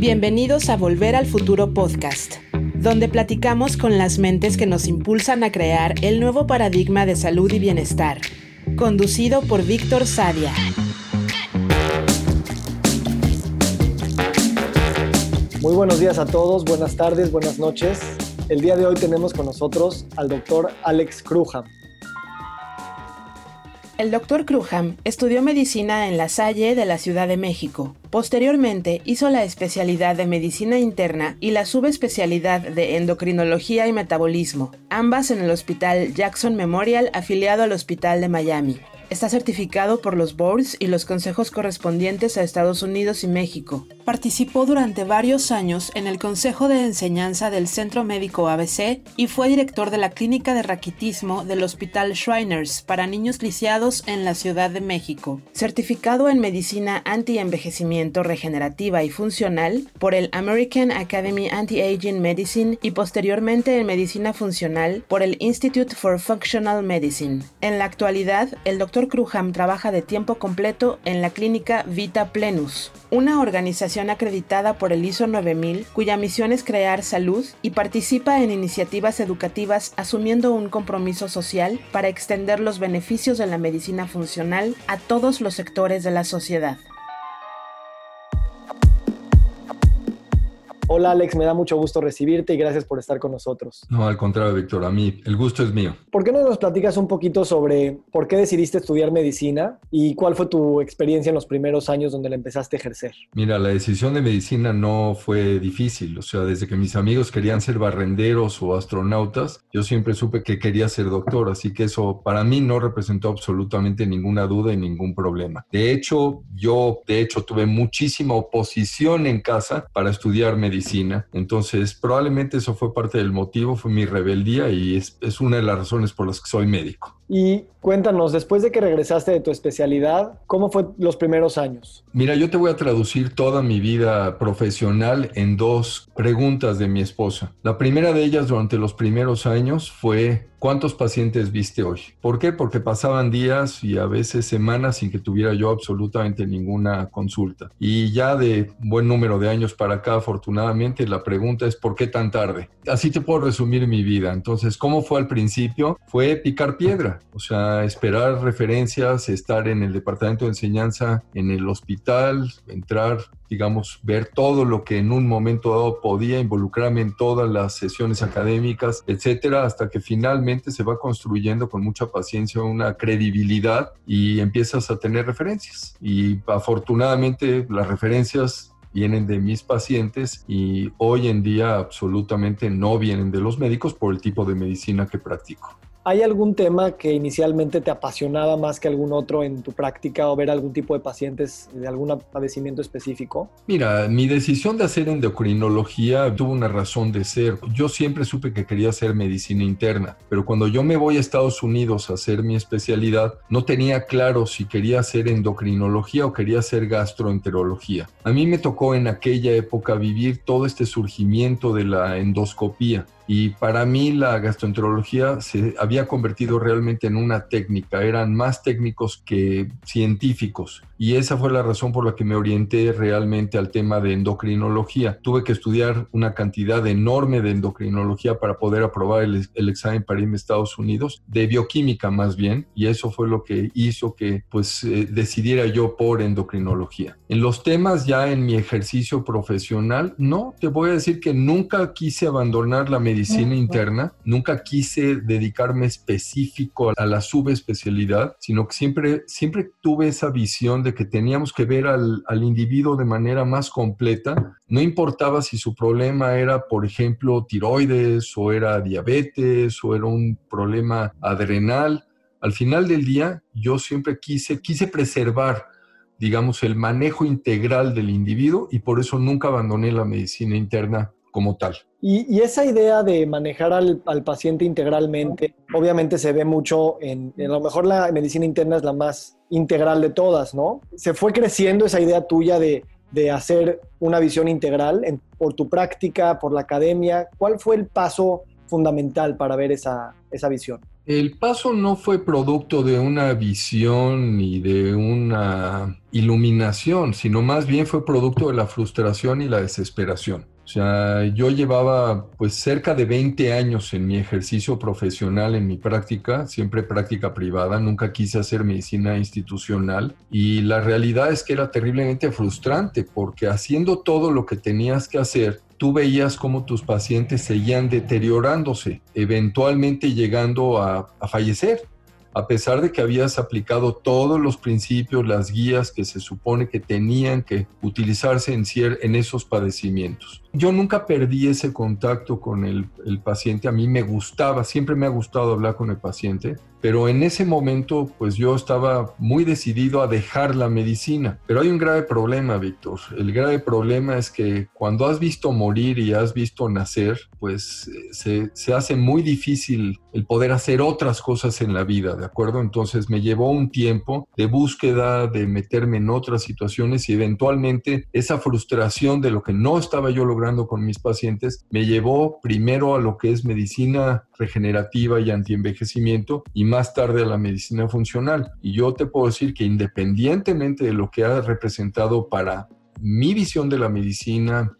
Bienvenidos a Volver al Futuro Podcast, donde platicamos con las mentes que nos impulsan a crear el nuevo paradigma de salud y bienestar, conducido por Víctor Sadia. Muy buenos días a todos, buenas tardes, buenas noches. El día de hoy tenemos con nosotros al doctor Alex Cruja. El doctor Cruham estudió medicina en La Salle de la Ciudad de México. Posteriormente hizo la especialidad de medicina interna y la subespecialidad de endocrinología y metabolismo, ambas en el Hospital Jackson Memorial afiliado al Hospital de Miami. Está certificado por los boards y los consejos correspondientes a Estados Unidos y México. Participó durante varios años en el Consejo de Enseñanza del Centro Médico ABC y fue director de la Clínica de Raquitismo del Hospital Shriners para niños lisiados en la Ciudad de México. Certificado en Medicina Anti-Envejecimiento Regenerativa y Funcional por el American Academy Anti-Aging Medicine y posteriormente en Medicina Funcional por el Institute for Functional Medicine. En la actualidad, el doctor Cruham trabaja de tiempo completo en la clínica Vita Plenus, una organización acreditada por el ISO 9000 cuya misión es crear salud y participa en iniciativas educativas asumiendo un compromiso social para extender los beneficios de la medicina funcional a todos los sectores de la sociedad. Hola Alex, me da mucho gusto recibirte y gracias por estar con nosotros. No, al contrario, Víctor, a mí el gusto es mío. ¿Por qué no nos platicas un poquito sobre por qué decidiste estudiar medicina y cuál fue tu experiencia en los primeros años donde la empezaste a ejercer? Mira, la decisión de medicina no fue difícil, o sea, desde que mis amigos querían ser barrenderos o astronautas, yo siempre supe que quería ser doctor, así que eso para mí no representó absolutamente ninguna duda y ningún problema. De hecho, yo de hecho tuve muchísima oposición en casa para estudiar medicina entonces, probablemente eso fue parte del motivo, fue mi rebeldía y es, es una de las razones por las que soy médico. Y cuéntanos, después de que regresaste de tu especialidad, ¿cómo fue los primeros años? Mira, yo te voy a traducir toda mi vida profesional en dos preguntas de mi esposa. La primera de ellas durante los primeros años fue, ¿cuántos pacientes viste hoy? ¿Por qué? Porque pasaban días y a veces semanas sin que tuviera yo absolutamente ninguna consulta. Y ya de buen número de años para acá, afortunadamente, la pregunta es, ¿por qué tan tarde? Así te puedo resumir mi vida. Entonces, ¿cómo fue al principio? Fue picar piedra o sea, esperar referencias, estar en el departamento de enseñanza, en el hospital, entrar, digamos, ver todo lo que en un momento dado podía involucrarme en todas las sesiones académicas, etcétera, hasta que finalmente se va construyendo con mucha paciencia una credibilidad y empiezas a tener referencias. Y afortunadamente las referencias vienen de mis pacientes y hoy en día absolutamente no vienen de los médicos por el tipo de medicina que practico. ¿Hay algún tema que inicialmente te apasionaba más que algún otro en tu práctica o ver algún tipo de pacientes de algún padecimiento específico? Mira, mi decisión de hacer endocrinología tuvo una razón de ser. Yo siempre supe que quería hacer medicina interna, pero cuando yo me voy a Estados Unidos a hacer mi especialidad, no tenía claro si quería hacer endocrinología o quería hacer gastroenterología. A mí me tocó en aquella época vivir todo este surgimiento de la endoscopía y para mí la gastroenterología se había convertido realmente en una técnica, eran más técnicos que científicos. Y esa fue la razón por la que me orienté realmente al tema de endocrinología. Tuve que estudiar una cantidad enorme de endocrinología para poder aprobar el, examen para irme a Estados Unidos, de bioquímica más bien, y eso fue lo que hizo que pues eh, decidiera yo por endocrinología. En los temas ya en mi ejercicio profesional, no, te voy a decir que nunca quise abandonar la medicina interna, nunca quise dedicarme específico a la subespecialidad, sino que siempre, siempre tuve esa visión de que teníamos que ver al, al individuo de manera más completa. No importaba si su problema era, por ejemplo, tiroides o era diabetes o era un problema adrenal. Al final del día, yo siempre quise, quise preservar digamos, el manejo integral del individuo y por eso nunca abandoné la medicina interna como tal. Y, esa idea de manejar al, paciente integralmente, obviamente se ve mucho en, a lo mejor la medicina interna es la más integral de todas, ¿no? Se fue creciendo esa idea tuya de, hacer una visión integral por tu práctica, por la academia. ¿Cuál fue el paso fundamental para ver esa, esa visión? El paso no fue producto de una visión ni de una iluminación, sino más bien fue producto de la frustración y la desesperación. O sea, yo llevaba pues cerca de 20 años en mi ejercicio profesional, en mi práctica, siempre práctica privada, nunca quise hacer medicina institucional y la realidad es que era terriblemente frustrante porque haciendo todo lo que tenías que hacer, tú veías cómo tus pacientes seguían deteriorándose, eventualmente llegando a, fallecer, a pesar de que habías aplicado todos los principios, las guías que se supone que tenían que utilizarse en, en esos padecimientos. Yo nunca perdí ese contacto con el, el, paciente, a mí me gustaba, siempre me ha gustado hablar con el paciente, pero en ese momento pues yo estaba muy decidido a dejar la medicina. Pero hay un grave problema, Víctor. El grave problema es que cuando has visto morir y has visto nacer, pues se, se hace muy difícil el poder hacer otras cosas en la vida, ¿de acuerdo? Entonces me llevó un tiempo de búsqueda, de meterme en otras situaciones y eventualmente esa frustración de lo que no estaba yo logrando con mis pacientes me llevó primero a lo que es medicina regenerativa y antienvejecimiento y más tarde a la medicina funcional. Y yo te puedo decir que independientemente de lo que ha representado para mi visión de la medicina,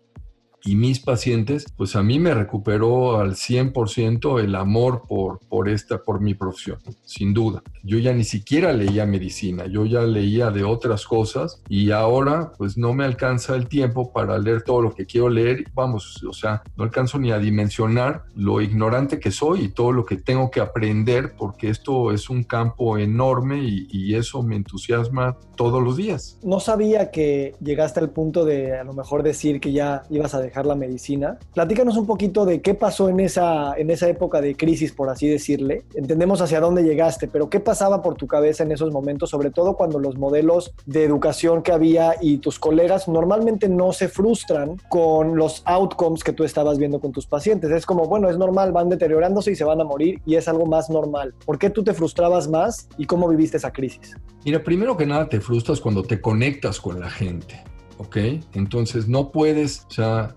y mis pacientes, pues a mí me recuperó al 100% el amor por, por esta, por mi profesión, sin duda. Yo ya ni siquiera leía medicina, yo ya leía de otras cosas y ahora pues no me alcanza el tiempo para leer todo lo que quiero leer, vamos, o sea, no alcanzo ni a dimensionar lo ignorante que soy y todo lo que tengo que aprender porque esto es un campo enorme y, y eso me entusiasma todos los días. No sabía que llegaste al punto de a lo mejor decir que ya ibas a dejar la medicina. Platícanos un poquito de qué pasó en esa, en esa época de crisis, por así decirle. Entendemos hacia dónde llegaste, pero ¿qué pasaba por tu cabeza en esos momentos, sobre todo cuando los modelos de educación que había y tus colegas normalmente no se frustran con los outcomes que tú estabas viendo con tus pacientes? Es como, bueno, es normal, van deteriorándose y se van a morir y es algo más normal. ¿Por qué tú te frustrabas más y cómo viviste esa crisis? Mira, primero que nada te frustras cuando te conectas con la gente. ¿Ok? Entonces no puedes, o sea,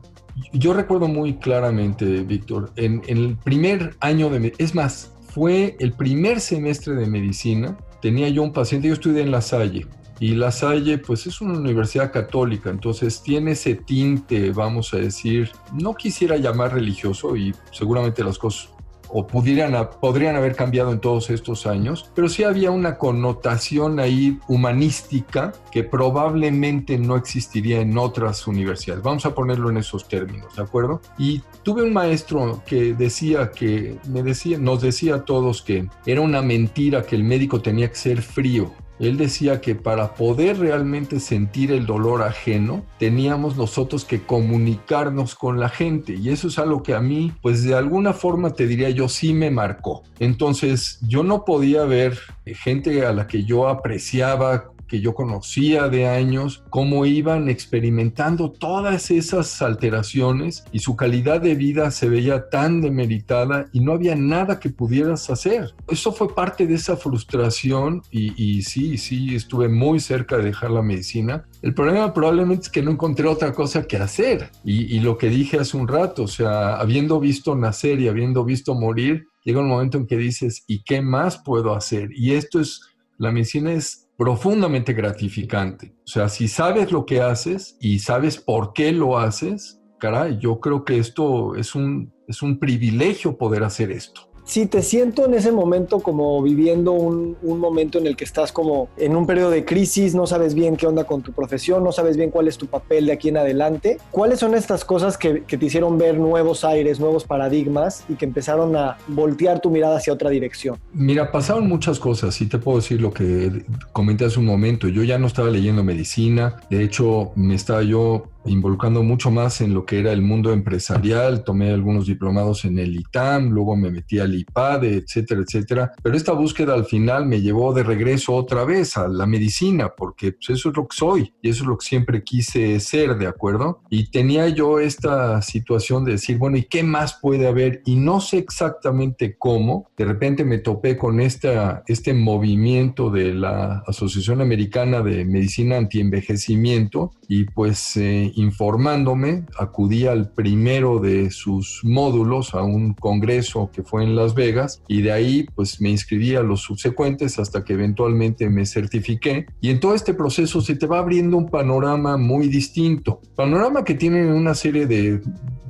yo recuerdo muy claramente, Víctor, en, el primer año de, es más, fue el primer semestre de medicina, tenía yo un paciente, yo estudié en La Salle, y La Salle, pues es una universidad católica, entonces tiene ese tinte, vamos a decir, no quisiera llamar religioso y seguramente las cosas o pudieran, podrían haber cambiado en todos estos años, pero sí había una connotación ahí humanística que probablemente no existiría en otras universidades. Vamos a ponerlo en esos términos, ¿de acuerdo? Y tuve un maestro que decía que, me decía, nos decía a todos que era una mentira que el médico tenía que ser frío él decía que para poder realmente sentir el dolor ajeno, teníamos nosotros que comunicarnos con la gente. Y eso es algo que a mí, pues de alguna forma te diría yo, sí me marcó. Entonces yo no podía ver gente a la que yo apreciaba que yo conocía de años, cómo iban experimentando todas esas alteraciones y su calidad de vida se veía tan demeritada y no había nada que pudieras hacer. Eso fue parte de esa frustración y, sí, sí, estuve muy cerca de dejar la medicina. El problema probablemente es que no encontré otra cosa que hacer y, y lo que dije hace un rato, o sea, habiendo visto nacer y habiendo visto morir, llega un momento en que dices, ¿y qué más puedo hacer? Y esto es, la medicina es profundamente gratificante. O sea, si sabes lo que haces y sabes por qué lo haces, caray, yo creo que esto es un, es un privilegio poder hacer esto si te siento en ese momento como viviendo un, momento en el que estás como en un periodo de crisis, no sabes bien qué onda con tu profesión, no sabes bien cuál es tu papel de aquí en adelante, ¿cuáles son estas cosas que, que te hicieron ver nuevos aires, nuevos paradigmas y que empezaron a voltear tu mirada hacia otra dirección? Mira, pasaron muchas cosas, y te puedo decir lo que comenté hace un momento, yo ya no estaba leyendo medicina, de hecho me estaba yo involucrando mucho más en lo que era el mundo empresarial, tomé algunos diplomados en el ITAM, luego me metí al IPAD, etcétera, etcétera. Pero esta búsqueda al final me llevó de regreso otra vez a la medicina, porque pues, eso es lo que soy y eso es lo que siempre quise ser, ¿de acuerdo? Y tenía yo esta situación de decir, bueno, ¿y qué más puede haber? Y no sé exactamente cómo. De repente me topé con esta, este movimiento de la Asociación Americana de Medicina Antienvejecimiento y pues... Eh, informándome, acudí al primero de sus módulos, a un congreso que fue en Las Vegas, y de ahí pues me inscribí a los subsecuentes hasta que eventualmente me certifiqué. Y en todo este proceso se te va abriendo un panorama muy distinto, panorama que tiene una serie de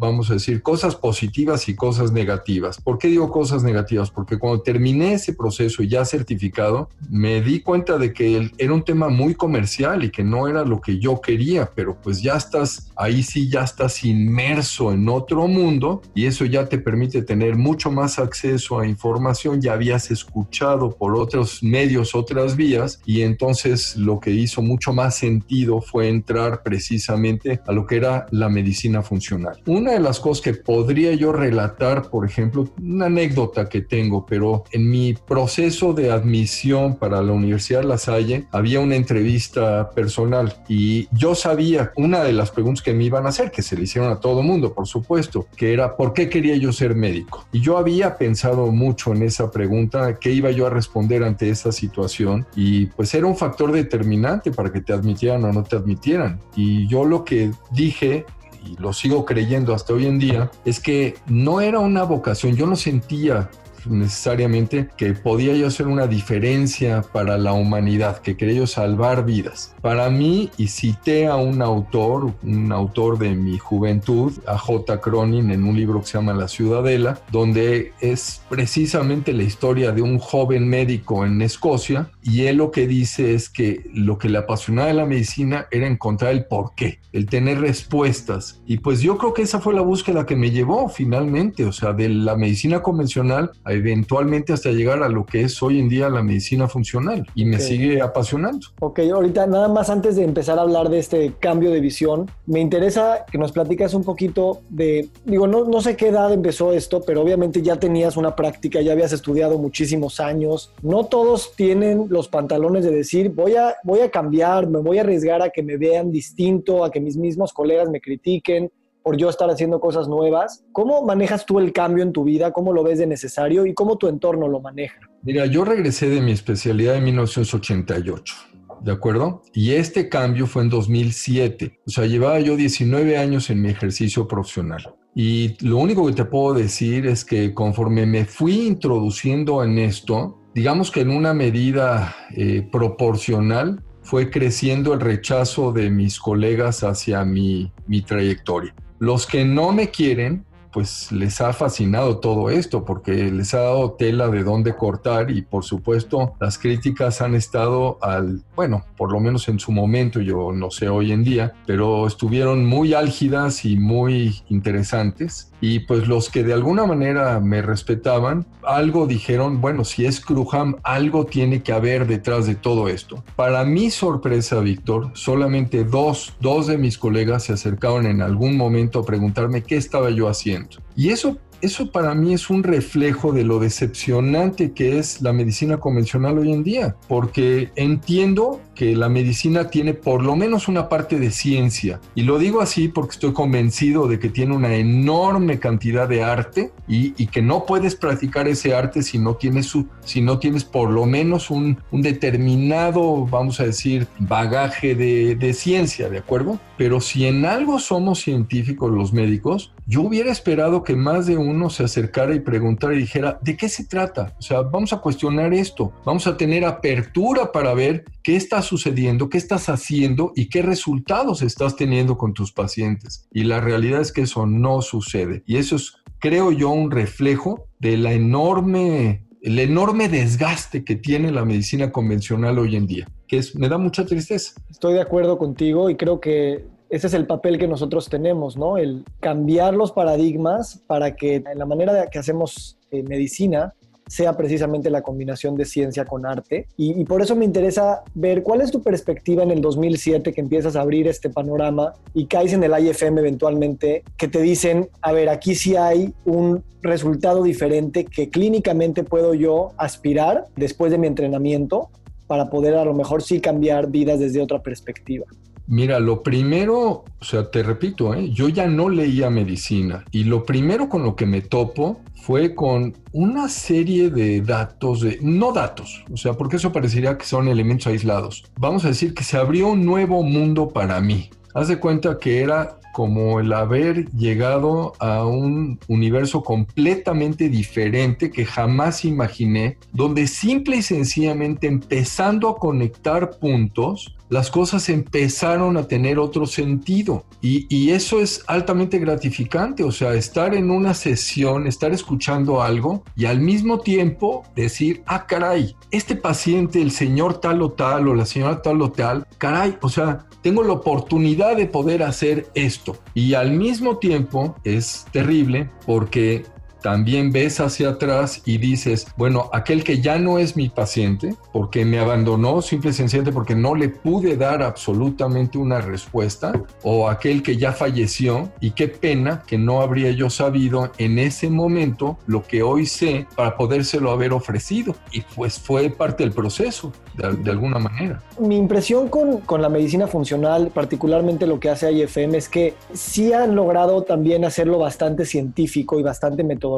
vamos a decir, cosas positivas y cosas negativas. ¿Por qué digo cosas negativas? Porque cuando terminé ese proceso ya certificado, me di cuenta de que era un tema muy comercial y que no era lo que yo quería, pero pues ya estás, ahí sí ya estás inmerso en otro mundo y eso ya te permite tener mucho más acceso a información, ya habías escuchado por otros medios, otras vías y entonces lo que hizo mucho más sentido fue entrar precisamente a lo que era la medicina funcional. Una de las cosas que podría yo relatar, por ejemplo, una anécdota que tengo, pero en mi proceso de admisión para la Universidad La Salle había una entrevista personal y yo sabía una de las preguntas que me iban a hacer, que se le hicieron a todo mundo, por supuesto, que era ¿por qué quería yo ser médico? Y yo había pensado mucho en esa pregunta, qué iba yo a responder ante esa situación y pues era un factor determinante para que te admitieran o no te admitieran. Y yo lo que dije y lo sigo creyendo hasta hoy en día, es que no era una vocación, yo no sentía necesariamente que podía yo hacer una diferencia para la humanidad, que quería yo salvar vidas. Para mí, y cité a un autor, un autor de mi juventud, a J. Cronin, en un libro que se llama La Ciudadela, donde es precisamente la historia de un joven médico en Escocia, y él lo que dice es que lo que le apasionaba de la medicina era encontrar el porqué, el tener respuestas. Y pues yo creo que esa fue la búsqueda que me llevó finalmente, o sea, de la medicina convencional a eventualmente hasta llegar a lo que es hoy en día la medicina funcional y me sigue apasionando. Ok, ahorita nada más antes de empezar a hablar de este cambio de visión, me interesa que nos platicas un poquito de, digo, no, no sé qué edad empezó esto, pero obviamente ya tenías una práctica, ya habías estudiado muchísimos años, no todos tienen los pantalones de decir voy a, voy a cambiar, me voy a arriesgar a que me vean distinto, a que mis mismos colegas me critiquen, por yo estar haciendo cosas nuevas. ¿Cómo manejas tú el cambio en tu vida? ¿Cómo lo ves de necesario y cómo tu entorno lo maneja? Mira, yo regresé de mi especialidad en 1988. ¿De acuerdo? Y este cambio fue en 2007. O sea, llevaba yo 19 años en mi ejercicio profesional. Y lo único que te puedo decir es que conforme me fui introduciendo en esto, digamos que en una medida eh, proporcional, fue creciendo el rechazo de mis colegas hacia mi, mi trayectoria. Los que no me quieren, pues les ha fascinado todo esto porque les ha dado tela de dónde cortar y por supuesto las críticas han estado al, bueno, por lo menos en su momento, yo no sé hoy en día, pero estuvieron muy álgidas y muy interesantes y pues los que de alguna manera me respetaban, algo dijeron, bueno, si es Crujam, algo tiene que haber detrás de todo esto. Para mi sorpresa, Víctor, solamente dos, dos de mis colegas se acercaron en algún momento a preguntarme qué estaba yo haciendo. Y eso eso para mí es un reflejo de lo decepcionante que es la medicina convencional hoy en día, porque entiendo que la medicina tiene por lo menos una parte de ciencia, y lo digo así porque estoy convencido de que tiene una enorme cantidad de arte y, que no puedes practicar ese arte si no tienes, si no tienes por lo menos un, determinado, vamos a decir, bagaje de, de ciencia, ¿de acuerdo? Pero si en algo somos científicos los médicos, yo hubiera esperado que más de uno se acercara y preguntara y dijera, ¿de qué se trata? O sea, vamos a cuestionar esto, vamos a tener apertura para ver qué está sucediendo, qué estás haciendo y qué resultados estás teniendo con tus pacientes. Y la realidad es que eso no sucede. Y eso es, creo yo, un reflejo de la enorme, el enorme desgaste que tiene la medicina convencional hoy en día, que es, me da mucha tristeza. Estoy de acuerdo contigo y creo que ese es el papel que nosotros tenemos, ¿no? El cambiar los paradigmas para que en la manera que hacemos eh, medicina sea precisamente la combinación de ciencia con arte. Y, por eso me interesa ver cuál es tu perspectiva en el 2007 que empiezas a abrir este panorama y caes en el IFM eventualmente, que te dicen, a ver, aquí sí hay un resultado diferente que clínicamente puedo yo aspirar después de mi entrenamiento para poder a lo mejor sí cambiar vidas desde otra perspectiva. Mira, lo primero, o sea, te repito, ¿eh? yo ya no leía medicina y lo primero con lo que me topo fue con una serie de datos, de, no datos, o sea, porque eso parecería que son elementos aislados. Vamos a decir que se abrió un nuevo mundo para mí. haz de cuenta que era como el haber llegado a un universo completamente diferente que jamás imaginé, donde simple y sencillamente empezando a conectar puntos, las cosas empezaron a tener otro sentido. Y, eso es altamente gratificante, o sea, estar en una sesión, estar escuchando algo y al mismo tiempo decir, ah, caray, este paciente, el señor tal o tal o la señora tal o tal, caray, o sea, tengo la oportunidad de poder hacer esto. Y al mismo tiempo es terrible porque también ves hacia atrás y dices, bueno, aquel que ya no es mi paciente, porque me abandonó simple y sencillamente porque no le pude dar absolutamente una respuesta, o aquel que ya falleció, y qué pena que no habría yo sabido en ese momento lo que hoy sé para podérselo haber ofrecido. Y pues fue parte del proceso, de, alguna manera. Mi impresión con, con la medicina funcional, particularmente lo que hace IFM, es que sí han logrado también hacerlo bastante científico y bastante metodológico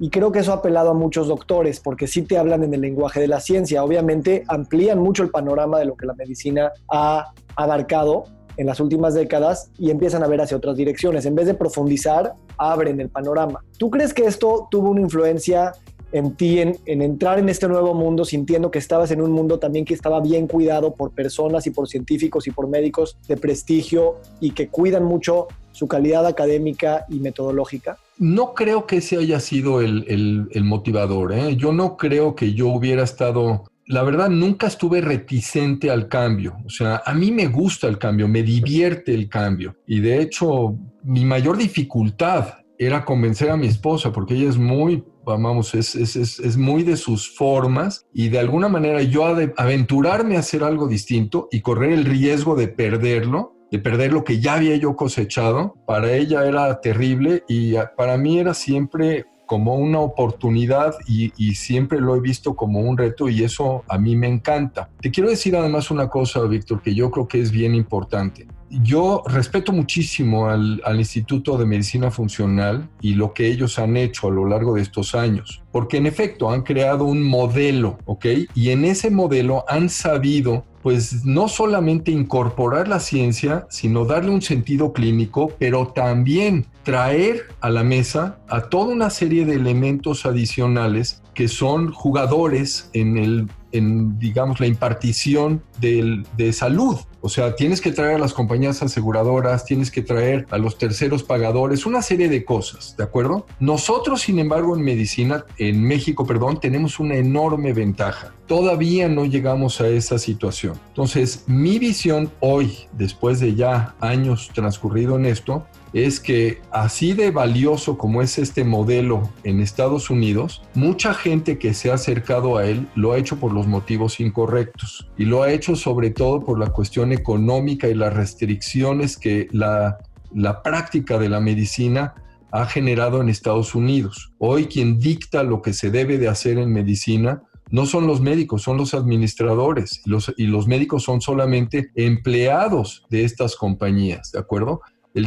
Y creo que eso ha apelado a muchos doctores, porque sí te hablan en el lenguaje de la ciencia. Obviamente amplían mucho el panorama de lo que la medicina ha abarcado en las últimas décadas y empiezan a ver hacia otras direcciones. En vez de profundizar, abren el panorama. ¿Tú crees que esto tuvo una influencia en ti, en, en, entrar en este nuevo mundo, sintiendo que estabas en un mundo también que estaba bien cuidado por personas y por científicos y por médicos de prestigio y que cuidan mucho su calidad académica y metodológica? No creo que ese haya sido el, motivador. ¿eh? Yo no creo que yo hubiera estado la verdad, nunca estuve reticente al cambio. O sea, a mí me gusta el cambio, me divierte el cambio. Y de hecho, mi mayor dificultad era convencer a mi esposa, porque ella es muy, vamos, es, es, es, muy de sus formas y de alguna manera yo aventurarme a hacer algo distinto y correr el riesgo de perderlo, de perder lo que ya había yo cosechado, para ella era terrible y para mí era siempre como una oportunidad y, siempre lo he visto como un reto y eso a mí me encanta. Te quiero decir además una cosa, Víctor, que yo creo que es bien importante. Yo respeto muchísimo al, Instituto de Medicina Funcional y lo que ellos han hecho a lo largo de estos años, porque en efecto han creado un modelo, ¿ok? Y en ese modelo han sabido pues no solamente incorporar la ciencia, sino darle un sentido clínico, pero también traer a la mesa a toda una serie de elementos adicionales que son jugadores en el en, digamos, la impartición de salud. O sea, tienes que traer a las compañías aseguradoras, tienes que traer a los terceros pagadores, una serie de cosas, ¿de acuerdo? Nosotros, sin embargo, en medicina, en México, perdón, tenemos una enorme ventaja. Todavía no llegamos a esa situación. Entonces, mi visión hoy, después de ya años transcurrido en esto, es que así de valioso como es este modelo en Estados Unidos, mucha gente que se ha acercado a él lo ha hecho por los motivos incorrectos y lo ha hecho sobre todo por la cuestión económica y las restricciones que la, la práctica de la medicina ha generado en Estados Unidos. Hoy quien dicta lo que se debe de hacer en medicina no son los médicos, son los administradores y los médicos son solamente empleados de estas compañías, ¿de acuerdo?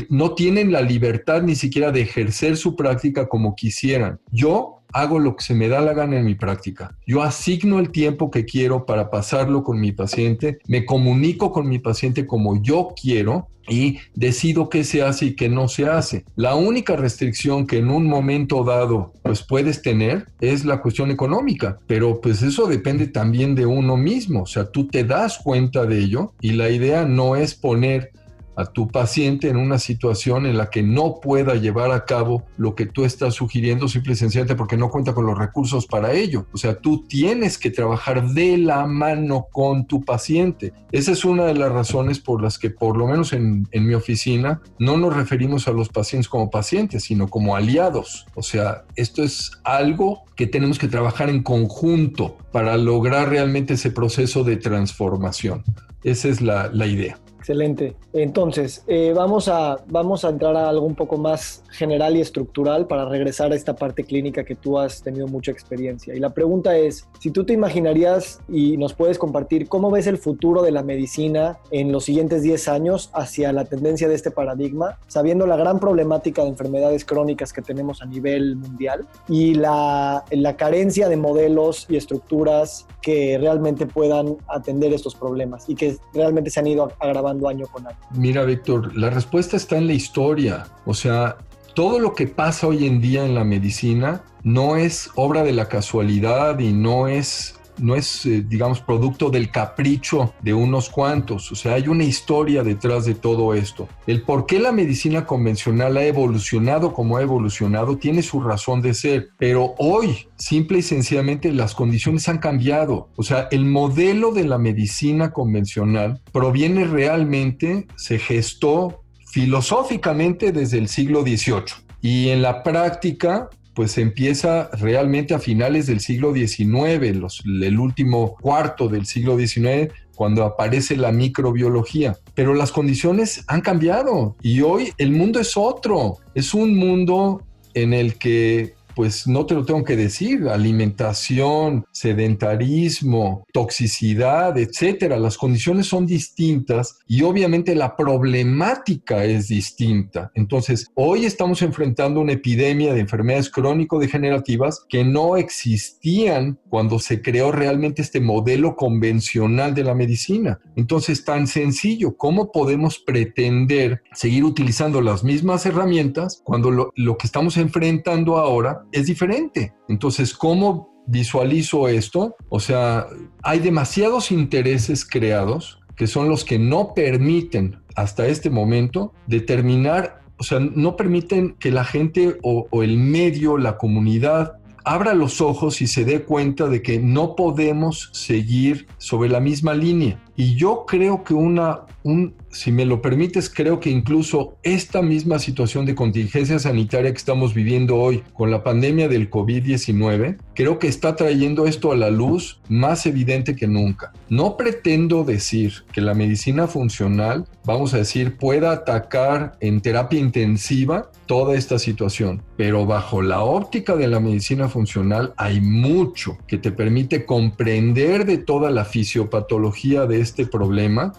No tienen la libertad ni siquiera de ejercer su práctica como quisieran. Yo hago lo que se me da la gana en mi práctica. Yo asigno el tiempo que quiero para pasarlo con mi paciente, me comunico con mi paciente como yo quiero y decido qué se hace y qué no se hace. La única restricción que en un momento dado pues puedes tener es la cuestión económica, pero pues eso depende también de uno mismo, o sea, tú te das cuenta de ello y la idea no es poner a tu paciente en una situación en la que no pueda llevar a cabo lo que tú estás sugiriendo simple y sencillamente porque no cuenta con los recursos para ello. O sea, tú tienes que trabajar de la mano con tu paciente. Esa es una de las razones por las que, por lo menos en, en mi oficina, no nos referimos a los pacientes como pacientes, sino como aliados. O sea, esto es algo que tenemos que trabajar en conjunto para lograr realmente ese proceso de transformación. Esa es la, la idea. Excelente. Entonces, eh, vamos, a, vamos a entrar a algo un poco más general y estructural para regresar a esta parte clínica que tú has tenido mucha experiencia. Y la pregunta es, si tú te imaginarías y nos puedes compartir cómo ves el futuro de la medicina en los siguientes 10 años hacia la tendencia de este paradigma, sabiendo la gran problemática de enfermedades crónicas que tenemos a nivel mundial y la, la carencia de modelos y estructuras que realmente puedan atender estos problemas y que realmente se han ido agravando año con año? Mira, Víctor, la respuesta está en la historia. O sea, todo lo que pasa hoy en día en la medicina no es obra de la casualidad y no es no es, eh, digamos, producto del capricho de unos cuantos. O sea, hay una historia detrás de todo esto. El por qué la medicina convencional ha evolucionado como ha evolucionado tiene su razón de ser, pero hoy, simple y sencillamente, las condiciones han cambiado. O sea, el modelo de la medicina convencional proviene realmente, se gestó filosóficamente desde el siglo XVIII. Y en la práctica pues empieza realmente a finales del siglo XIX, el último cuarto del siglo XIX, cuando aparece la microbiología. Pero las condiciones han cambiado y hoy el mundo es otro. Es un mundo en el que pues no te lo tengo que decir, alimentación, sedentarismo, toxicidad, etcétera. Las condiciones son distintas y obviamente la problemática es distinta. Entonces, hoy estamos enfrentando una epidemia de enfermedades crónico-degenerativas que no existían cuando se creó realmente este modelo convencional de la medicina. Entonces, tan sencillo, ¿cómo podemos pretender seguir utilizando las mismas herramientas cuando lo, lo que estamos enfrentando ahora es diferente. Entonces, ¿cómo visualizo esto? O sea, hay demasiados intereses creados que son los que no permiten hasta este momento determinar, o sea, no permiten que la gente o, el medio, la comunidad, abra los ojos y se dé cuenta de que no podemos seguir sobre la misma línea. Y yo creo que una, un, si me lo permites, creo que incluso esta misma situación de contingencia sanitaria que estamos viviendo hoy con la pandemia del COVID-19, creo que está trayendo esto a la luz más evidente que nunca. No pretendo decir que la medicina funcional, vamos a decir, pueda atacar en terapia intensiva toda esta situación, pero bajo la óptica de la medicina funcional hay mucho que te permite comprender de toda la fisiopatología de este problema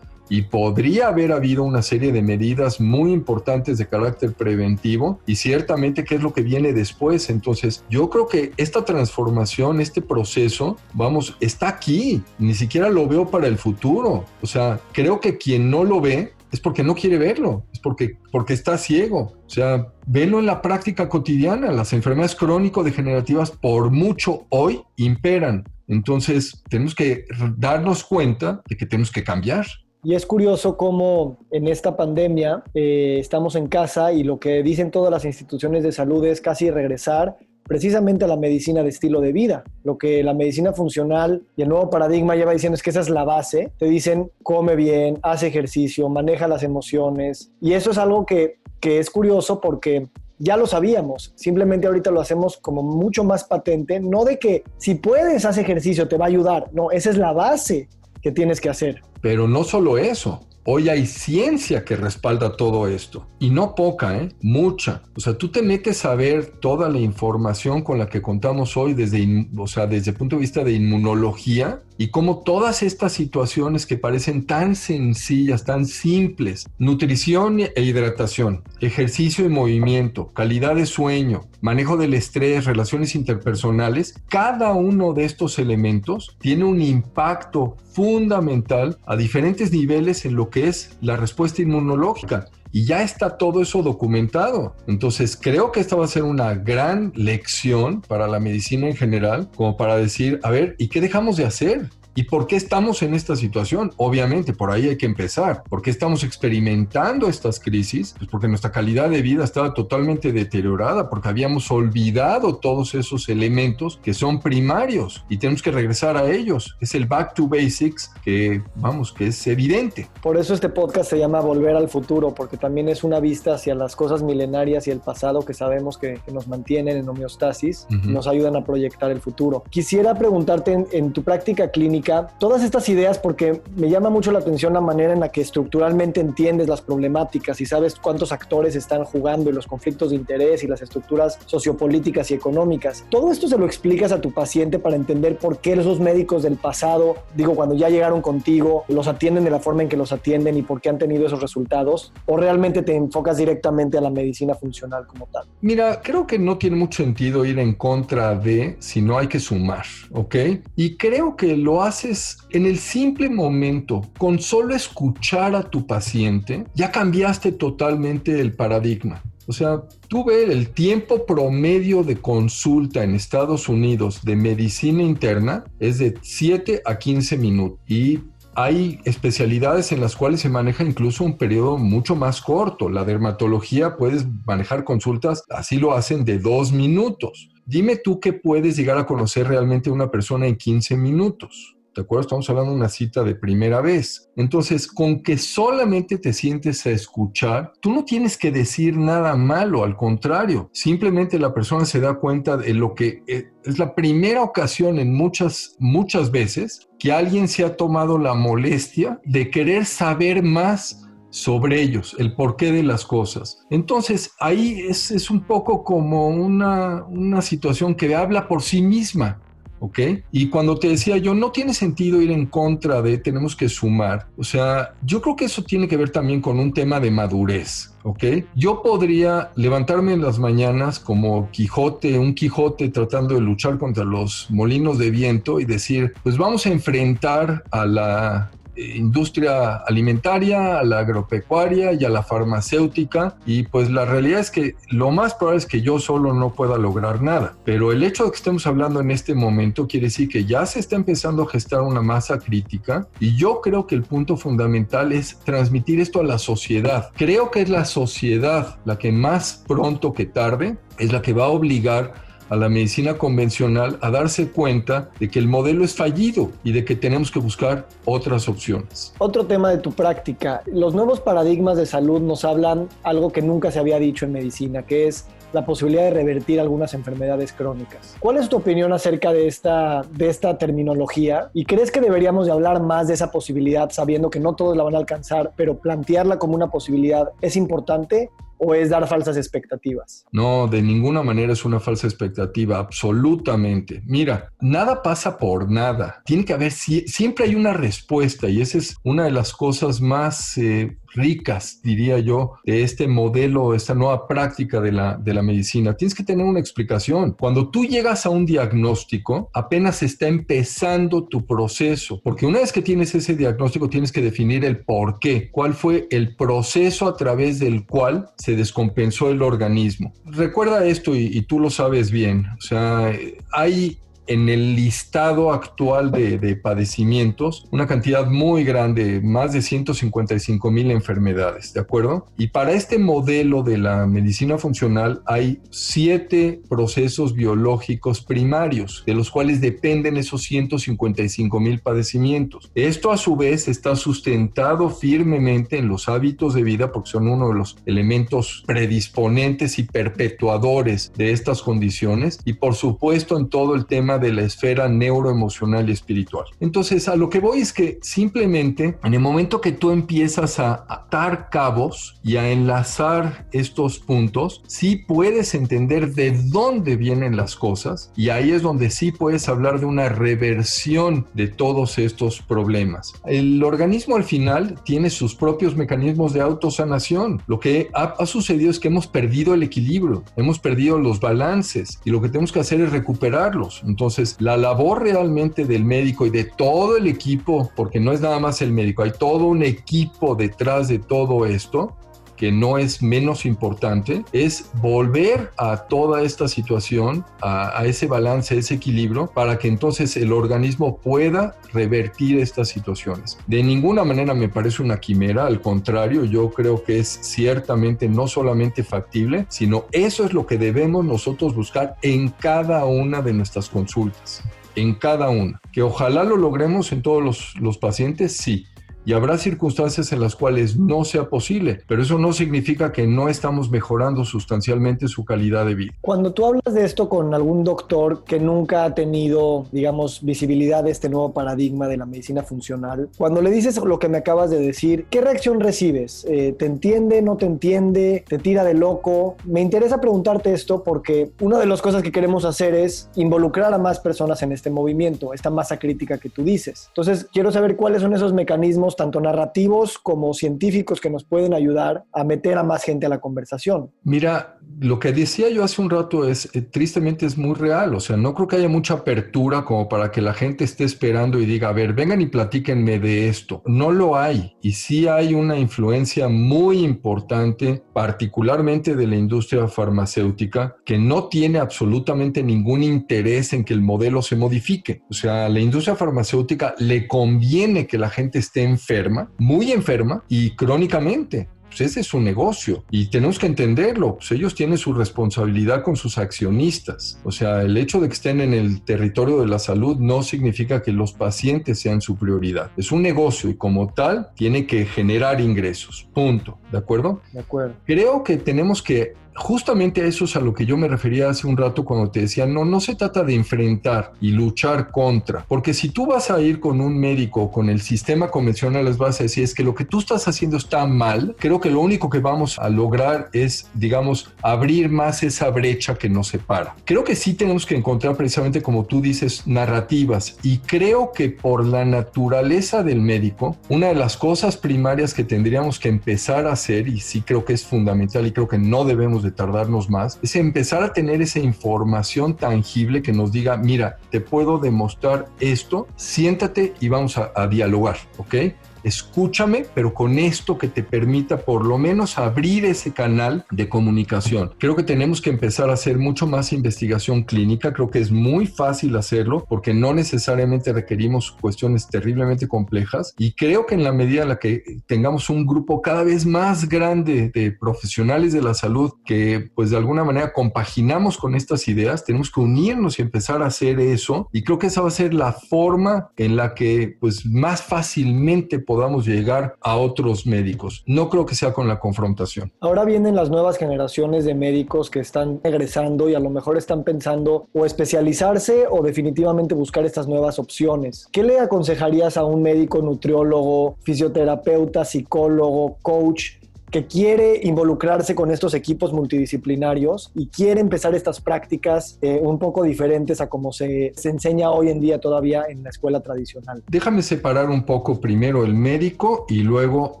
y podría haber habido una serie de medidas muy importantes de carácter preventivo y ciertamente qué es lo que viene después. Entonces, yo creo que esta transformación, este proceso, vamos, está aquí, ni siquiera lo veo para el futuro. O sea, creo que quien no lo ve es porque no quiere verlo, es porque, porque está ciego. O sea, velo en la práctica cotidiana. Las enfermedades crónico-degenerativas, por mucho hoy, imperan. Entonces, tenemos que darnos cuenta de que tenemos que cambiar. Y es curioso cómo en esta pandemia eh, estamos en casa y lo que dicen todas las instituciones de salud es casi regresar precisamente a la medicina de estilo de vida. Lo que la medicina funcional y el nuevo paradigma lleva diciendo es que esa es la base. Te dicen come bien, hace ejercicio, maneja las emociones. Y eso es algo que, que es curioso porque ya lo sabíamos, simplemente ahorita lo hacemos como mucho más patente, no de que si puedes hacer ejercicio te va a ayudar, no, esa es la base que tienes que hacer. Pero no solo eso, Hoy hay ciencia que respalda todo esto y no poca, ¿eh? mucha. O sea, tú te metes a ver toda la información con la que contamos hoy desde, o sea, desde el punto de vista de inmunología y cómo todas estas situaciones que parecen tan sencillas, tan simples, nutrición e hidratación, ejercicio y movimiento, calidad de sueño, manejo del estrés, relaciones interpersonales, cada uno de estos elementos tiene un impacto fundamental a diferentes niveles en lo que es la respuesta inmunológica y ya está todo eso documentado. Entonces creo que esta va a ser una gran lección para la medicina en general, como para decir, a ver, ¿y qué dejamos de hacer? ¿Y por qué estamos en esta situación? Obviamente, por ahí hay que empezar. ¿Por qué estamos experimentando estas crisis? Pues porque nuestra calidad de vida estaba totalmente deteriorada, porque habíamos olvidado todos esos elementos que son primarios y tenemos que regresar a ellos. Es el back to basics que, vamos, que es evidente. Por eso este podcast se llama Volver al futuro, porque también es una vista hacia las cosas milenarias y el pasado que sabemos que, nos mantienen en homeostasis, nos ayudan a proyectar el futuro. Quisiera preguntarte en tu práctica clínica, todas estas ideas porque me llama mucho la atención la manera en la que estructuralmente entiendes las problemáticas y sabes cuántos actores están jugando y los conflictos de interés y las estructuras sociopolíticas y económicas. Todo esto se lo explicas a tu paciente para entender por qué esos médicos del pasado, digo, cuando ya llegaron contigo, los atienden de la forma en que los atienden y por qué han tenido esos resultados, o realmente te enfocas directamente a la medicina funcional como tal. Mira, creo que no tiene mucho sentido ir en contra de si no hay que sumar, ¿ok? Y creo que lo hace haces en el simple momento, con solo escuchar a tu paciente, ya cambiaste totalmente el paradigma. O sea, tú ves el tiempo promedio de consulta en Estados Unidos de medicina interna es de 7 a 15 minutos y hay especialidades en las cuales se maneja incluso un periodo mucho más corto. La dermatología puedes manejar consultas, así lo hacen de dos minutos. Dime tú qué puedes llegar a conocer realmente una persona en 15 minutos. ¿De acuerdo? Estamos hablando de una cita de primera vez. Entonces, con que solamente te sientes a escuchar, tú no tienes que decir nada malo, al contrario, simplemente la persona se da cuenta de lo que eh, es la primera ocasión en muchas, muchas veces que alguien se ha tomado la molestia de querer saber más sobre ellos, el porqué de las cosas. Entonces, ahí es, un poco como una, una situación que habla por sí misma. ¿Ok? Y cuando te decía yo, no tiene sentido ir en contra de, tenemos que sumar, o sea, yo creo que eso tiene que ver también con un tema de madurez. ¿ok? Yo podría levantarme en las mañanas como Quijote, un Quijote tratando de luchar contra los molinos de viento y decir, pues vamos a enfrentar a la industria alimentaria, a la agropecuaria y a la farmacéutica. Y pues la realidad es que lo más probable es que yo solo no pueda lograr nada. Pero el hecho de que estemos hablando en este momento quiere decir que ya se está empezando a gestar una masa crítica y yo creo que el punto fundamental es transmitir esto a la sociedad. Creo que es la sociedad la que más pronto que tarde es la que va a obligar a la medicina convencional a darse cuenta de que el modelo es fallido y de que tenemos que buscar otras opciones. Otro tema de tu práctica, los nuevos paradigmas de salud nos hablan algo que nunca se había dicho en medicina, que es la posibilidad de revertir algunas enfermedades crónicas. ¿Cuál es tu opinión acerca de esta, de esta terminología? ¿Y crees que deberíamos de hablar más de esa posibilidad sabiendo que no todos la van a alcanzar, pero plantearla como una posibilidad es importante? O es dar falsas expectativas? No, de ninguna manera es una falsa expectativa, absolutamente. Mira, nada pasa por nada. Tiene que haber, siempre hay una respuesta y esa es una de las cosas más eh, ricas, diría yo, de este modelo, esta nueva práctica de la, de la medicina. Tienes que tener una explicación. Cuando tú llegas a un diagnóstico, apenas está empezando tu proceso, porque una vez que tienes ese diagnóstico, tienes que definir el por qué, cuál fue el proceso a través del cual se descompensó el organismo. Recuerda esto y, y tú lo sabes bien, o sea, hay en el listado actual de, padecimientos una cantidad muy grande, más de 155 mil enfermedades, ¿de acuerdo? Y para este modelo de la medicina funcional hay siete procesos biológicos primarios, de los cuales dependen esos 155 mil padecimientos. Esto a su vez está sustentado firmemente en los hábitos de vida porque son uno de los elementos predisponentes y perpetuadores de estas condiciones y por supuesto en todo el tema de la esfera neuroemocional y espiritual. Entonces, a lo que voy es que simplemente en el momento que tú empiezas a atar cabos y a enlazar estos puntos, sí puedes entender de dónde vienen las cosas y ahí es donde sí puedes hablar de una reversión de todos estos problemas. El organismo al final tiene sus propios mecanismos de autosanación. Lo que ha, ha sucedido es que hemos perdido el equilibrio, hemos perdido los balances y lo que tenemos que hacer es recuperarlos. Entonces, entonces, la labor realmente del médico y de todo el equipo, porque no es nada más el médico, hay todo un equipo detrás de todo esto, que no es menos importante, es volver a toda esta situación, a, ese balance, a ese equilibrio, para que entonces el organismo pueda revertir estas situaciones. De ninguna manera me parece una quimera, al contrario, yo creo que es ciertamente no solamente factible, sino eso es lo que debemos nosotros buscar en cada una de nuestras consultas en cada una. Que ojalá lo logremos en todos los, los pacientes, sí, y habrá circunstancias en las cuales no sea posible, pero eso no significa que no estamos mejorando sustancialmente su calidad de vida. Cuando tú hablas de esto con algún doctor que nunca ha tenido, digamos, visibilidad de este nuevo paradigma de la medicina funcional, cuando le dices lo que me acabas de decir, ¿qué reacción recibes? Eh, ¿Te entiende, no te entiende, te tira de loco? Me interesa preguntarte esto porque una de las cosas que queremos hacer es involucrar a más personas en este movimiento, esta masa crítica que tú dices. Entonces, quiero saber cuáles son esos mecanismos tanto narrativos como científicos que nos pueden ayudar a meter a más gente a la conversación. Mira, lo que decía yo hace un rato es, eh, tristemente es muy real, o sea, no creo que haya mucha apertura como para que la gente esté esperando y diga, a ver, vengan y platíquenme de esto. No lo hay, y sí hay una influencia muy importante, particularmente de la industria farmacéutica, que no tiene absolutamente ningún interés en que el modelo se modifique. O sea, a la industria farmacéutica le conviene que la gente esté enferma, muy enferma y crónicamente pues ese es su negocio y tenemos que entenderlo. Pues ellos tienen su responsabilidad con sus accionistas. O sea, el hecho de que estén en el territorio de la salud no significa que los pacientes sean su prioridad. Es un negocio y como tal tiene que generar ingresos. Punto. ¿De acuerdo? De acuerdo. Creo que tenemos que justamente a eso es a lo que yo me refería hace un rato cuando te decía, no, no se trata de enfrentar y luchar contra, porque si tú vas a ir con un médico o con el sistema convencional, les vas a decir, es que lo que tú estás haciendo está mal, creo que lo único que vamos a lograr es, digamos, abrir más esa brecha que nos separa. Creo que sí tenemos que encontrar precisamente, como tú dices, narrativas y creo que por la naturaleza del médico, una de las cosas primarias que tendríamos que empezar a hacer, y sí creo que es fundamental y creo que no debemos de tardarnos más, es empezar a tener esa información tangible que nos diga, mira, te puedo demostrar esto, siéntate y vamos a, a dialogar, ¿ok? Escúchame, pero con esto que te permita por lo menos abrir ese canal de comunicación. Creo que tenemos que empezar a hacer mucho más investigación clínica, creo que es muy fácil hacerlo porque no necesariamente requerimos cuestiones terriblemente complejas. Y creo que en la medida en la que tengamos un grupo cada vez más grande de profesionales de la salud que pues de alguna manera compaginamos con estas ideas, tenemos que unirnos y empezar a hacer eso. Y creo que esa va a ser la forma en la que pues más fácilmente podamos llegar a otros médicos. No creo que sea con la confrontación. Ahora vienen las nuevas generaciones de médicos que están egresando y a lo mejor están pensando o especializarse o definitivamente buscar estas nuevas opciones. ¿Qué le aconsejarías a un médico nutriólogo, fisioterapeuta, psicólogo, coach que quiere involucrarse con estos equipos multidisciplinarios y quiere empezar estas prácticas eh, un poco diferentes a como se, se enseña hoy en día todavía en la escuela tradicional. Déjame separar un poco primero el médico y luego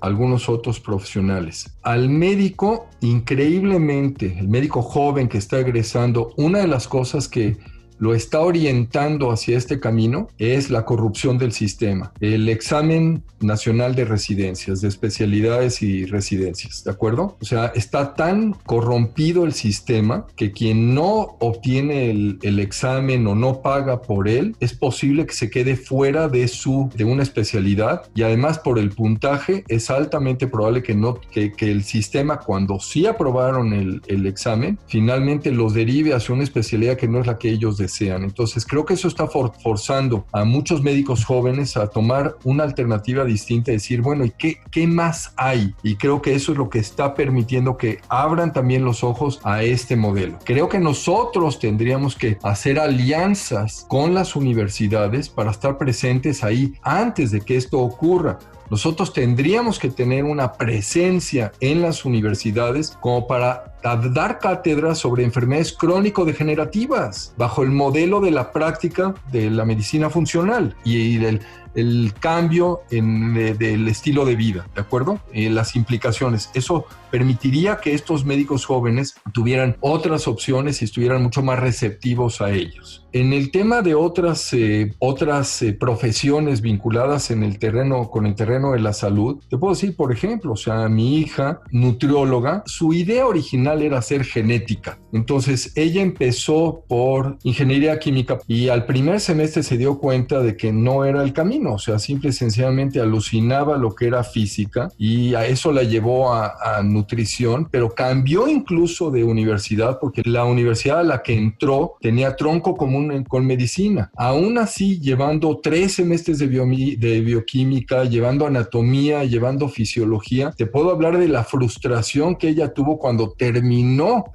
algunos otros profesionales. Al médico, increíblemente, el médico joven que está egresando, una de las cosas que lo está orientando hacia este camino es la corrupción del sistema. El examen nacional de residencias, de especialidades y residencias, ¿de acuerdo? O sea, está tan corrompido el sistema que quien no obtiene el, examen o no paga por él, es posible que se quede fuera de su, de una especialidad y además por el puntaje es altamente probable que no, que, el sistema cuando sí aprobaron el, el examen, finalmente los derive hacia una especialidad que no es la que ellos desean sean. Entonces creo que eso está forzando a muchos médicos jóvenes a tomar una alternativa distinta y decir, bueno, ¿y qué, qué más hay? Y creo que eso es lo que está permitiendo que abran también los ojos a este modelo. Creo que nosotros tendríamos que hacer alianzas con las universidades para estar presentes ahí antes de que esto ocurra. Nosotros tendríamos que tener una presencia en las universidades como para dar cátedras sobre enfermedades crónico-degenerativas bajo el modelo de la práctica de la medicina funcional y del el cambio en, del estilo de vida, ¿de acuerdo? Eh, las implicaciones. Eso permitiría que estos médicos jóvenes tuvieran otras opciones y estuvieran mucho más receptivos a ellos. En el tema de otras, eh, otras eh, profesiones vinculadas en el terreno, con el terreno de la salud, te puedo decir, por ejemplo, o sea, mi hija, nutrióloga, su idea original era hacer genética. Entonces, ella empezó por ingeniería química y al primer semestre se dio cuenta de que no era el camino, o sea, simple y sencillamente alucinaba lo que era física y a eso la llevó a, a nutrición, pero cambió incluso de universidad porque la universidad a la que entró tenía tronco común con medicina. Aún así, llevando tres semestres de, de bioquímica, llevando anatomía, llevando fisiología, te puedo hablar de la frustración que ella tuvo cuando terminó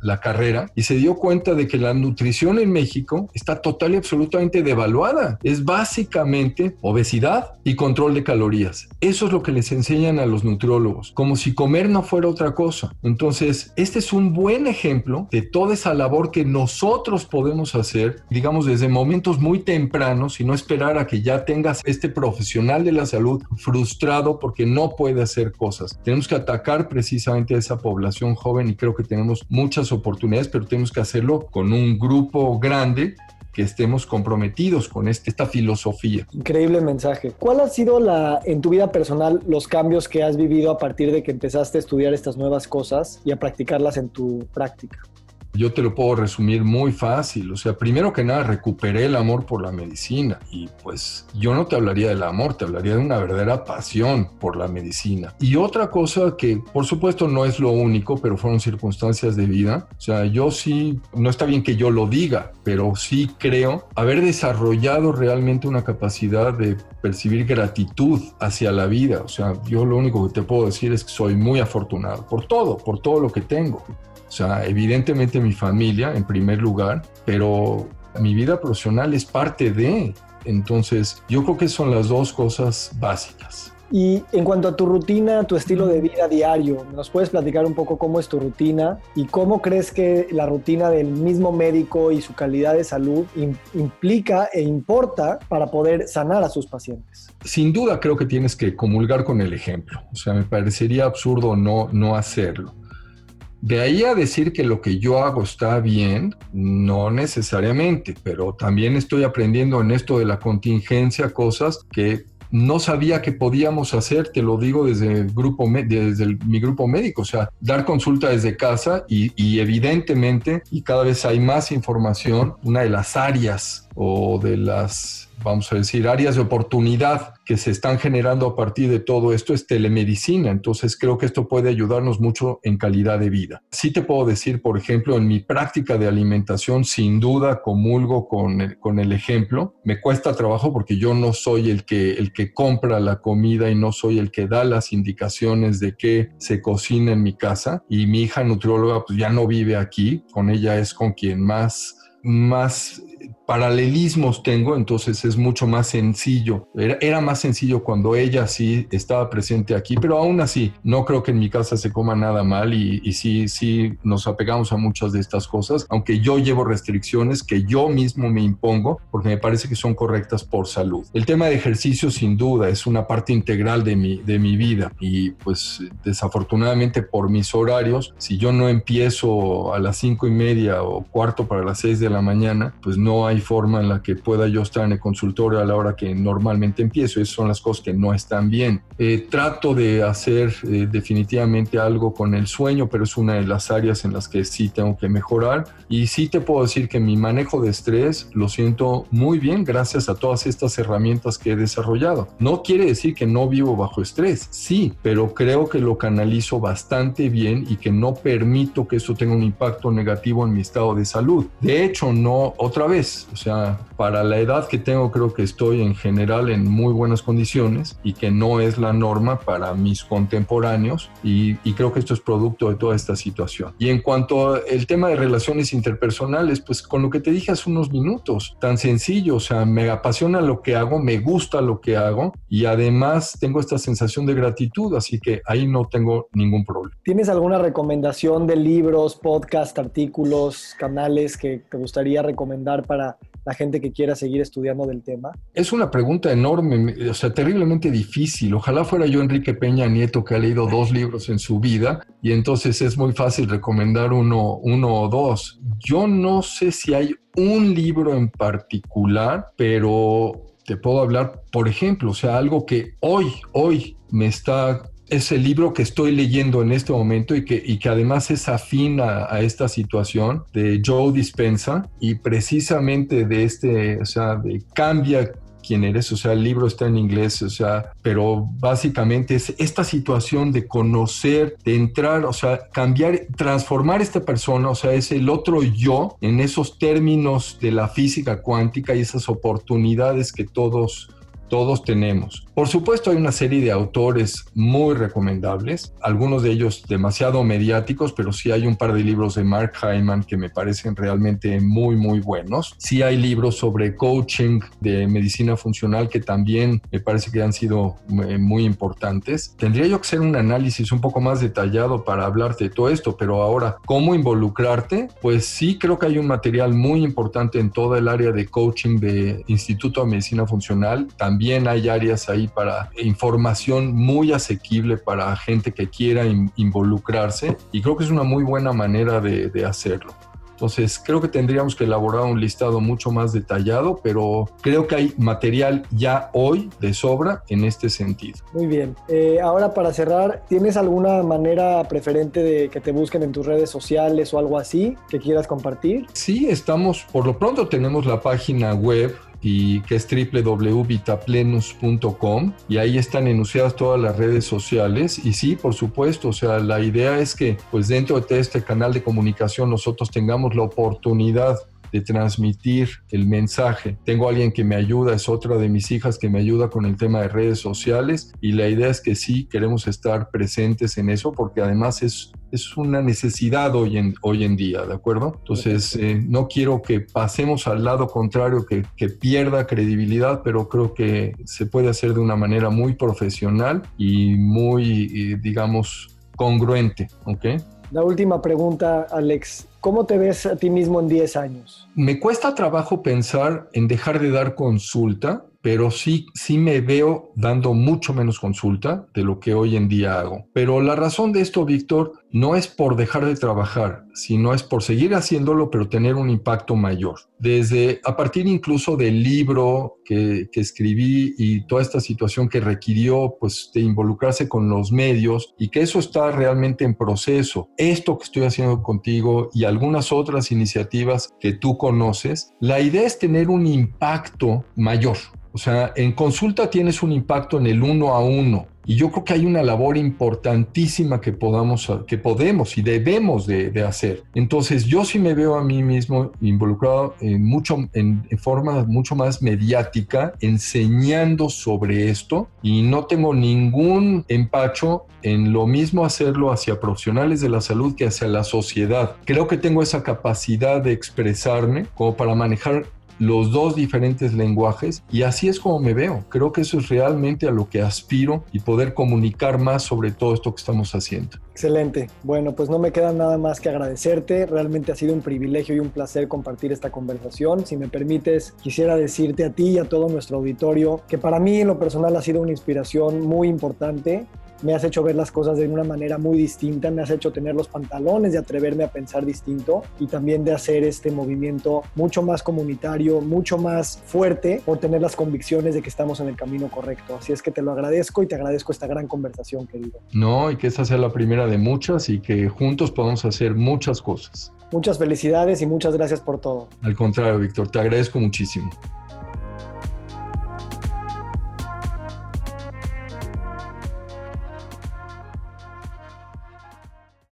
la carrera y se dio cuenta de que la nutrición en México está total y absolutamente devaluada. Es básicamente obesidad y control de calorías. Eso es lo que les enseñan a los nutriólogos, como si comer no fuera otra cosa. Entonces, este es un buen ejemplo de toda esa labor que nosotros podemos hacer, digamos, desde momentos muy tempranos y no esperar a que ya tengas este profesional de la salud frustrado porque no puede hacer cosas. Tenemos que atacar precisamente a esa población joven y creo que tenemos muchas oportunidades, pero tenemos que hacerlo con un grupo grande que estemos comprometidos con este, esta filosofía. Increíble mensaje. ¿Cuál ha sido la, en tu vida personal los cambios que has vivido a partir de que empezaste a estudiar estas nuevas cosas y a practicarlas en tu práctica? Yo te lo puedo resumir muy fácil. O sea, primero que nada, recuperé el amor por la medicina. Y pues yo no te hablaría del amor, te hablaría de una verdadera pasión por la medicina. Y otra cosa que, por supuesto, no es lo único, pero fueron circunstancias de vida. O sea, yo sí, no está bien que yo lo diga, pero sí creo haber desarrollado realmente una capacidad de percibir gratitud hacia la vida. O sea, yo lo único que te puedo decir es que soy muy afortunado por todo, por todo lo que tengo. O sea, evidentemente mi familia en primer lugar, pero mi vida profesional es parte de. Entonces, yo creo que son las dos cosas básicas. Y en cuanto a tu rutina, tu estilo de vida diario, ¿nos puedes platicar un poco cómo es tu rutina y cómo crees que la rutina del mismo médico y su calidad de salud implica e importa para poder sanar a sus pacientes? Sin duda creo que tienes que comulgar con el ejemplo. O sea, me parecería absurdo no, no hacerlo. De ahí a decir que lo que yo hago está bien, no necesariamente, pero también estoy aprendiendo en esto de la contingencia cosas que no sabía que podíamos hacer, te lo digo desde, el grupo, desde mi grupo médico, o sea, dar consulta desde casa y, y evidentemente, y cada vez hay más información, una de las áreas o de las vamos a decir, áreas de oportunidad que se están generando a partir de todo esto es telemedicina. Entonces creo que esto puede ayudarnos mucho en calidad de vida. Sí te puedo decir, por ejemplo, en mi práctica de alimentación, sin duda comulgo con el, con el ejemplo. Me cuesta trabajo porque yo no soy el que, el que compra la comida y no soy el que da las indicaciones de qué se cocina en mi casa. Y mi hija nutrióloga pues ya no vive aquí, con ella es con quien más más paralelismos tengo, entonces es mucho más sencillo. Era, más sencillo cuando ella sí estaba presente aquí, pero aún así no creo que en mi casa se coma nada mal y, y sí, sí nos apegamos a muchas de estas cosas, aunque yo llevo restricciones que yo mismo me impongo porque me parece que son correctas por salud. El tema de ejercicio sin duda es una parte integral de mi, de mi vida y pues desafortunadamente por mis horarios, si yo no empiezo a las cinco y media o cuarto para las seis de la mañana, pues no hay forma en la que pueda yo estar en el consultorio a la hora que normalmente empiezo. Esas son las cosas que no están bien. Eh, trato de hacer eh, definitivamente algo con el sueño, pero es una de las áreas en las que sí tengo que mejorar. Y sí te puedo decir que mi manejo de estrés lo siento muy bien gracias a todas estas herramientas que he desarrollado. No quiere decir que no vivo bajo estrés, sí, pero creo que lo canalizo bastante bien y que no permito que eso tenga un impacto negativo en mi estado de salud. De hecho, no, otra vez, o sea, para la edad que tengo creo que estoy en general en muy buenas condiciones y que no es la norma para mis contemporáneos y, creo que esto es producto de toda esta situación. Y en cuanto al tema de relaciones interpersonales, pues con lo que te dije hace unos minutos, tan sencillo, o sea, me apasiona lo que hago, me gusta lo que hago y además tengo esta sensación de gratitud, así que ahí no tengo ningún problema. ¿Tienes alguna recomendación de libros, podcast, artículos, canales que te gustaría recomendar para la gente que quiera seguir estudiando del tema? Es una pregunta enorme, o sea, terriblemente difícil. Ojalá fuera yo Enrique Peña Nieto, que ha leído dos libros en su vida, y entonces es muy fácil recomendar uno, uno o dos. Yo no sé si hay un libro en particular, pero te puedo hablar, por ejemplo, o sea, algo que hoy, hoy me está es el libro que estoy leyendo en este momento y que, y que además es afín a, esta situación de Joe Dispensa y precisamente de este, o sea, de cambia quién eres, o sea, el libro está en inglés, o sea, pero básicamente es esta situación de conocer, de entrar, o sea, cambiar, transformar esta persona, o sea, es el otro yo en esos términos de la física cuántica y esas oportunidades que todos todos tenemos. Por supuesto hay una serie de autores muy recomendables, algunos de ellos demasiado mediáticos, pero sí hay un par de libros de Mark Hyman que me parecen realmente muy, muy buenos. Sí hay libros sobre coaching de medicina funcional que también me parece que han sido eh, muy importantes. Tendría yo que hacer un análisis un poco más detallado para hablarte de todo esto, pero ahora, ¿cómo involucrarte? Pues sí creo que hay un material muy importante en toda el área de coaching de Instituto de Medicina Funcional. También también hay áreas ahí para información muy asequible para gente que quiera involucrarse y creo que es una muy buena manera de hacerlo. Entonces, creo que tendríamos que elaborar un listado mucho más detallado, pero creo que hay material ya hoy de sobra en este sentido. Muy bien. Eh, ahora, para cerrar, ¿tienes alguna manera preferente de que te busquen en tus redes sociales o algo así que quieras compartir? Sí, estamos, por lo pronto tenemos la página web y que es www.vitaplenus.com y ahí están enunciadas todas las redes sociales y sí, por supuesto, o sea, la idea es que pues dentro de este canal de comunicación nosotros tengamos la oportunidad de transmitir el mensaje. Tengo alguien que me ayuda, es otra de mis hijas que me ayuda con el tema de redes sociales y la idea es que sí queremos estar presentes en eso porque además es, es una necesidad hoy en, hoy en día, ¿de acuerdo? Entonces, eh, no quiero que pasemos al lado contrario, que, que pierda credibilidad, pero creo que se puede hacer de una manera muy profesional y muy, eh, digamos, congruente, ¿ok? La última pregunta, Alex. ¿Cómo te ves a ti mismo en 10 años? Me cuesta trabajo pensar en dejar de dar consulta pero sí, sí me veo dando mucho menos consulta de lo que hoy en día hago. Pero la razón de esto, Víctor, no es por dejar de trabajar, sino es por seguir haciéndolo, pero tener un impacto mayor. Desde a partir incluso del libro que, que escribí y toda esta situación que requirió pues de involucrarse con los medios y que eso está realmente en proceso. Esto que estoy haciendo contigo y algunas otras iniciativas que tú conoces, la idea es tener un impacto mayor. O sea, en consulta tienes un impacto en el uno a uno. Y yo creo que hay una labor importantísima que, podamos, que podemos y debemos de, hacer. Entonces, yo sí me veo a mí mismo involucrado en, mucho, en, forma mucho más mediática, enseñando sobre esto y no tengo ningún empacho en lo mismo hacerlo hacia profesionales de la salud que hacia la sociedad. Creo que tengo esa capacidad de expresarme como para manejar los dos diferentes lenguajes y así es como me veo. Creo que eso es realmente a lo que aspiro y poder comunicar más sobre todo esto que estamos haciendo. Excelente. Bueno, pues no me queda nada más que agradecerte. Realmente ha sido un privilegio y un placer compartir esta conversación. Si me permites, quisiera decirte a ti y a todo nuestro auditorio que para mí en lo personal ha sido una inspiración muy importante me has hecho ver las cosas de una manera muy distinta, me has hecho tener los pantalones de atreverme a pensar distinto y también de hacer este movimiento mucho más comunitario, mucho más fuerte por tener las convicciones de que estamos en el camino correcto. Así es que te lo agradezco y te agradezco esta gran conversación, querido. No, y que esta sea la primera de muchas y que juntos podamos hacer muchas cosas. Muchas felicidades y muchas gracias por todo. Al contrario, Víctor, te agradezco muchísimo.